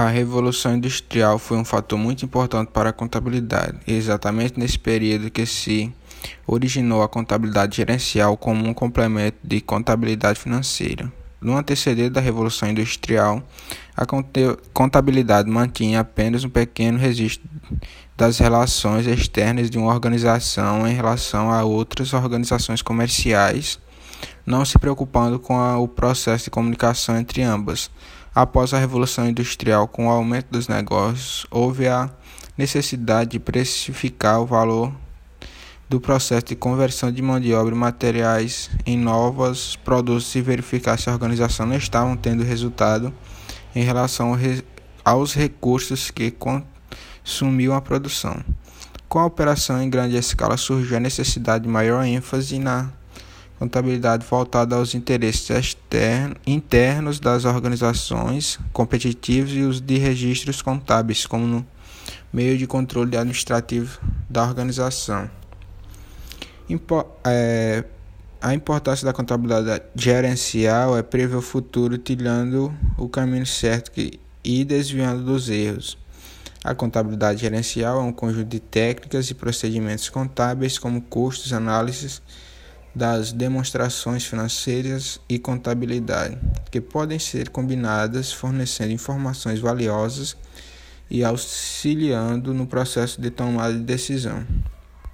A Revolução Industrial foi um fator muito importante para a contabilidade, exatamente nesse período que se originou a contabilidade gerencial como um complemento de contabilidade financeira. No antecedente da Revolução Industrial, a contabilidade mantinha apenas um pequeno registro das relações externas de uma organização em relação a outras organizações comerciais, não se preocupando com o processo de comunicação entre ambas. Após a Revolução Industrial, com o aumento dos negócios, houve a necessidade de precificar o valor do processo de conversão de mão de obra e materiais em novos produtos e verificar se a organização não estava tendo resultado em relação aos recursos que consumiam a produção. Com a operação em grande escala surgiu a necessidade de maior ênfase na contabilidade voltada aos interesses internos das organizações competitivas e os de registros contábeis, como meio de controle administrativo da organização. Impo é, a importância da contabilidade gerencial é prever o futuro, tirando o caminho certo que, e desviando dos erros. A contabilidade gerencial é um conjunto de técnicas e procedimentos contábeis, como custos, análises das demonstrações financeiras e contabilidade, que podem ser combinadas fornecendo informações valiosas e auxiliando no processo de tomada de decisão.